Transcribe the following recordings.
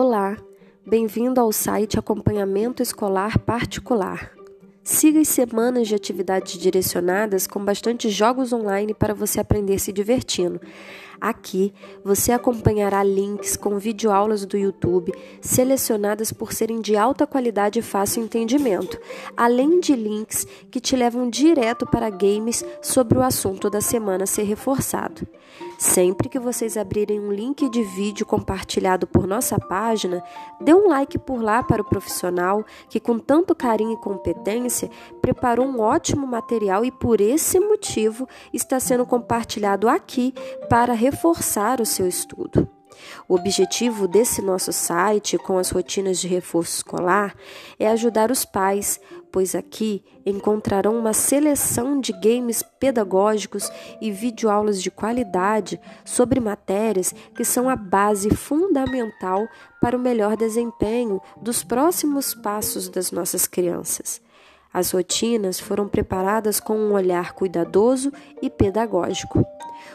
Olá, bem-vindo ao site Acompanhamento Escolar Particular. Siga as semanas de atividades direcionadas com bastante jogos online para você aprender se divertindo. Aqui você acompanhará links com videoaulas do YouTube selecionadas por serem de alta qualidade e fácil entendimento, além de links que te levam direto para games sobre o assunto da semana ser reforçado. Sempre que vocês abrirem um link de vídeo compartilhado por nossa página, dê um like por lá para o profissional que, com tanto carinho e competência, preparou um ótimo material e, por esse motivo, está sendo compartilhado aqui para reforçar o seu estudo. O objetivo desse nosso site, com as rotinas de reforço escolar, é ajudar os pais, pois aqui encontrarão uma seleção de games pedagógicos e videoaulas de qualidade sobre matérias que são a base fundamental para o melhor desempenho dos próximos passos das nossas crianças. As rotinas foram preparadas com um olhar cuidadoso e pedagógico.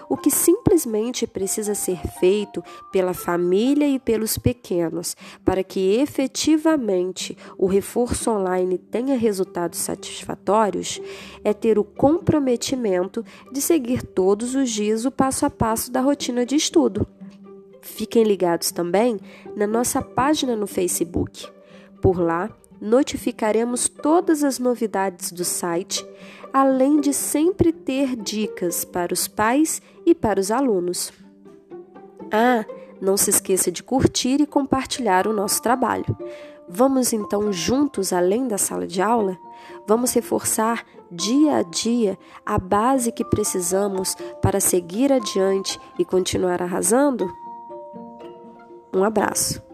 O que simplesmente precisa ser feito pela família e pelos pequenos para que efetivamente o reforço online tenha resultados satisfatórios é ter o comprometimento de seguir todos os dias o passo a passo da rotina de estudo. Fiquem ligados também na nossa página no Facebook. Por lá, notificaremos todas as novidades do site, além de sempre ter dicas para os pais e para os alunos. Ah, não se esqueça de curtir e compartilhar o nosso trabalho. Vamos então juntos além da sala de aula? Vamos reforçar dia a dia a base que precisamos para seguir adiante e continuar arrasando? Um abraço.